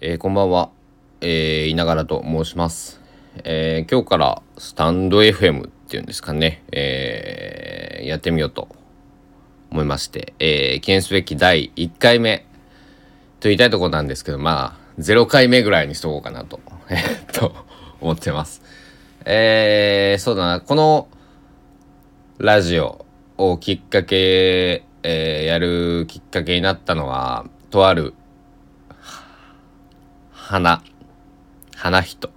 えー、こんばんは、えー、いながらと申します、えー、今日からスタンド FM っていうんですかね、えー、やってみようと思いまして、えー、記念すべき第1回目。と言いたいところなんですけどまあ0回目ぐらいにしとこうかなと。えーっと思ってます。えー、そうだな。このラジオをきっかけ、えーやるきっかけになったのはとある花。花人。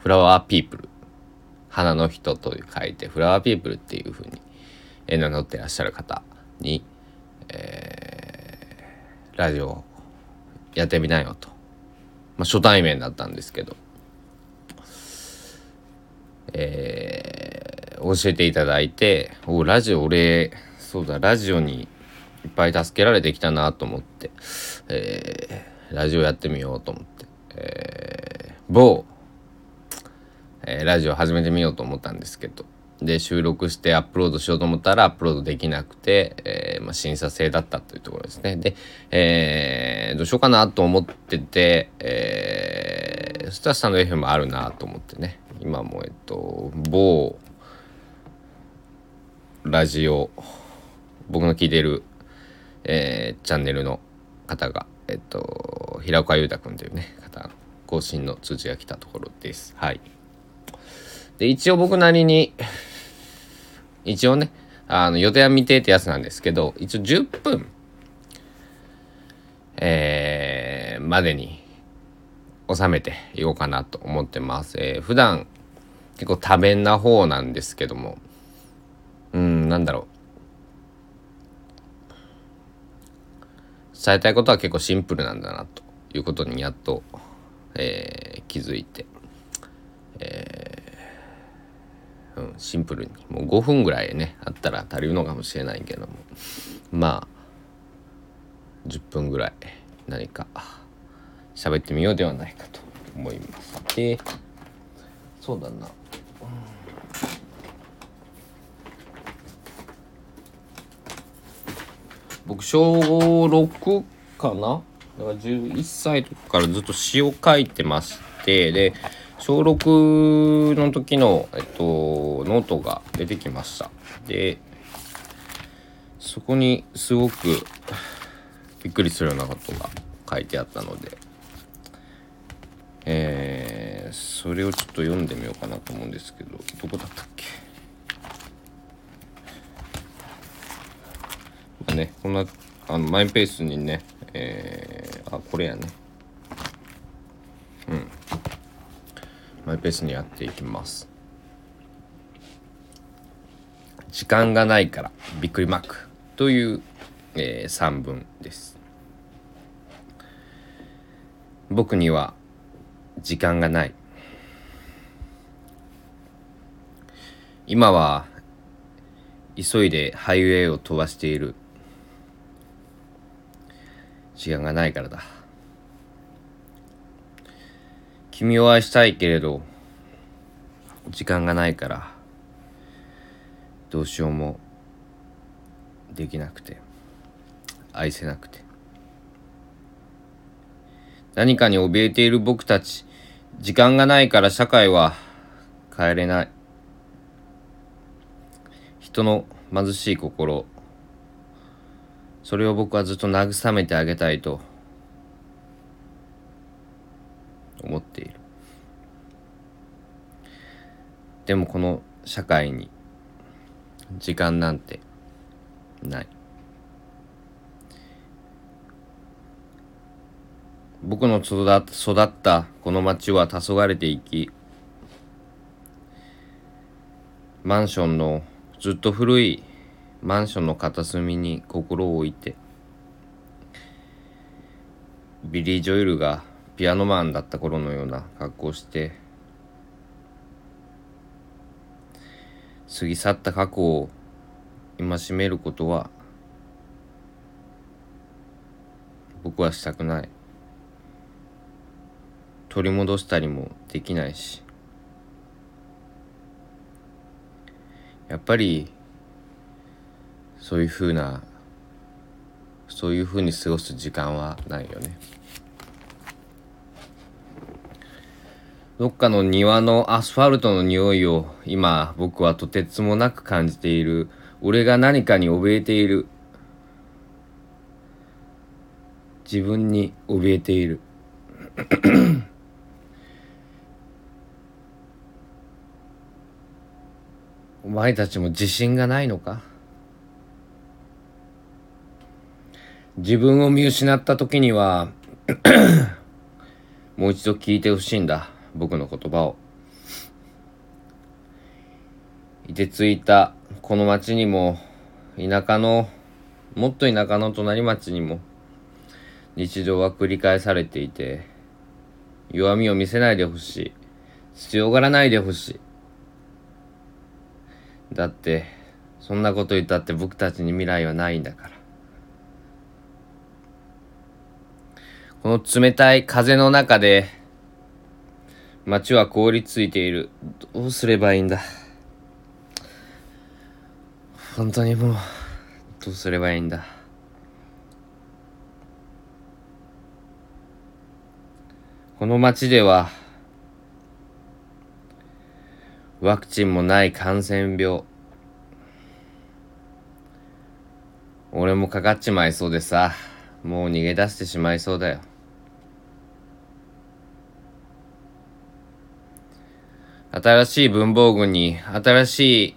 フラワーピープル花の人と書いてフラワーピープルっていうふうにえー名乗ってらっしゃる方に、えーラジオやってみなよと、まあ、初対面だったんですけど、えー教えていただいておラジオ俺そうだラジオにいっぱい助けられてきたなと思って、えーラジオやってみようと思って、えー某、えーラジオ始めてみようと思ったんですけどで収録してアップロードしようと思ったらアップロードできなくて、えーまあ、審査制だったというところですね。で、えーどうしようかなと思ってて、えーそしたらスタンド FM もあるなと思ってね。今もえっと某ラジオ僕の聞いてる、えーチャンネルの方がえっと平岡裕太君というね更新の通知が来たところです。はい。で一応僕なりに 一応ねあの予定は未定ってやつなんですけど一応10分えーまでに収めていこうかなと思ってます、えー普段結構多弁な方なんですけどもうんなんだろう。伝えたいことは結構シンプルなんだなということにやっと、えー気づいて、えーうん、シンプルに。もう5分ぐらいねあったら足りるのかもしれないけども。まあ10分ぐらい何か喋ってみようではないかと思います。でそうだな。僕小6かな？だから11歳とかからずっと詩を書いてましてで小6の時の、えっと、ノートが出てきました。でそこにすごくびっくりするようなことが書いてあったのでえーそれをちょっと読んでみようかなと思うんですけどどこだったっけ？まあねこんなあのマイペースにねえーあこれやね。うん。マイペースにやっていきます。時間がないからびっくりマーク。という、えー、3文です。僕には時間がない。今は急いでハイウェイを飛ばしている。時間がないからだ。君を愛したいけれど時間がないからどうしようもできなくて愛せなくて。何かに怯えている僕たち時間がないから社会は変えれない。人の貧しい心それを僕はずっと慰めてあげたいと思っている。でもこの社会に時間なんてない。僕の育ったこの町は黄昏ていきマンションのずっと古いマンションの片隅に心を置いてビリー・ジョエルがピアノマンだった頃のような格好をして過ぎ去った過去を戒めることは僕はしたくない。取り戻したりもできないしやっぱりそういうふうなそういうふうに過ごす時間はないよね。どっかの庭のアスファルトの匂いを今僕はとてつもなく感じている。俺が何かに怯えている。自分に怯えている。お前たちも自信がないのか？自分を見失った時には もう一度聞いてほしいんだ僕の言葉を。いてついたこの町にも田舎のもっと田舎の隣町にも日常は繰り返されていて弱みを見せないでほしい強がらないでほしい。だってそんなこと言ったって僕たちに未来はないんだから。この冷たい風の中で街は凍りついている。どうすればいいんだ？本当にもうどうすればいいんだ？この町ではワクチンもない感染病。俺もかかっちまいそうでさもう逃げ出してしまいそうだよ。新しい文房具に新しい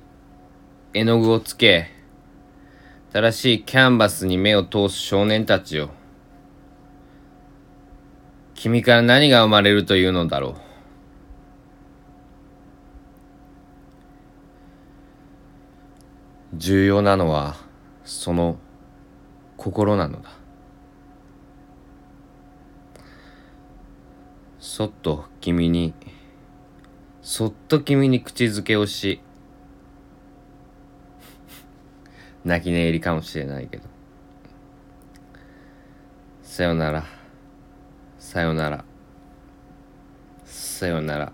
絵の具をつけ新しいキャンバスに目を通す少年たちよ君から何が生まれるというのだろう。重要なのはその心なのだ。そっと君にそっと君に口づけをし 泣き寝入りかもしれないけど。さよなら。さよなら。さよなら。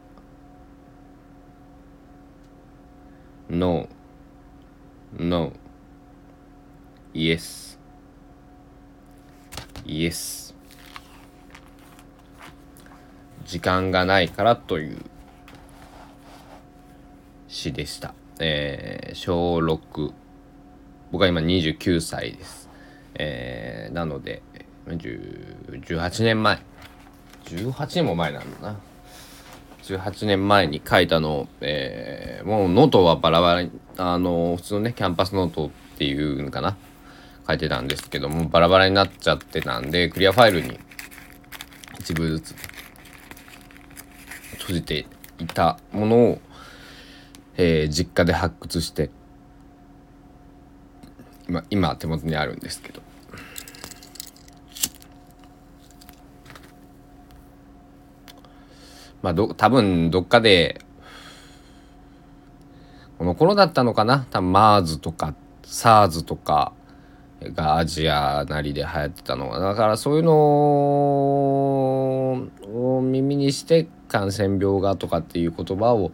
No No Yes Yes 時間がないからという。でした。えー、小6僕は今29歳です。えー、なので18年前18年も前なんだな18年前に書いたのを、えー、もうノートはバラバラあの普通のねキャンパスノートっていうのかな書いてたんですけどもバラバラになっちゃってたんでクリアファイルに一部ずつ閉じていたものをえー、実家で発掘して今今手元にあるんですけど。まあど多分どっかでこの頃だったのかな？多分 MERS とか SARS とかがアジアなりで流行ってたのだからそういうのを耳にして感染病がとかっていう言葉を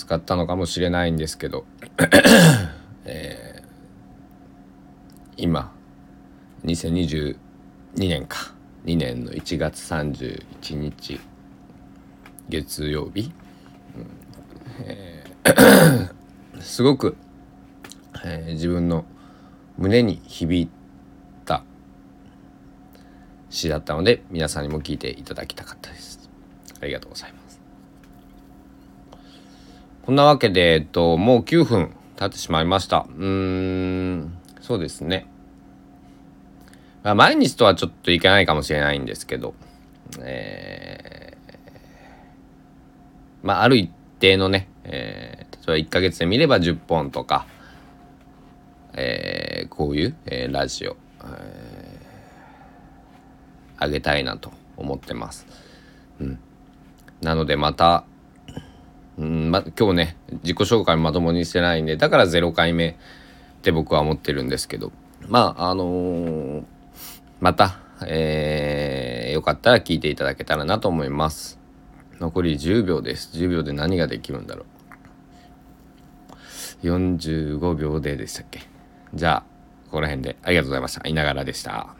使ったのかもしれないんですけど、えー、今2022年か2年の1月31日月曜日、えー、すごく、えー、自分の胸に響いた詩だったので皆さんにも聞いていただきたかったです。ありがとうございます。こんなわけで、えっと、もう9分経ってしまいました。うーん、そうですね。まあ、毎日とはちょっといけないかもしれないんですけど、えー、まあ、ある一定のね、えー、例えば1ヶ月で見れば10本とか、えー、こういう、えー、ラジオ、えー、あげたいなと思ってます。うん。なのでまた、うんま、今日ね自己紹介まともにしてないんでだから0回目って僕は思ってるんですけど。まああのー、また、えー、よかったら聞いていただけたらなと思います。残り10秒です。10秒で何ができるんだろう。45秒ででしたっけ？じゃあここら辺でありがとうございました。いながらでした。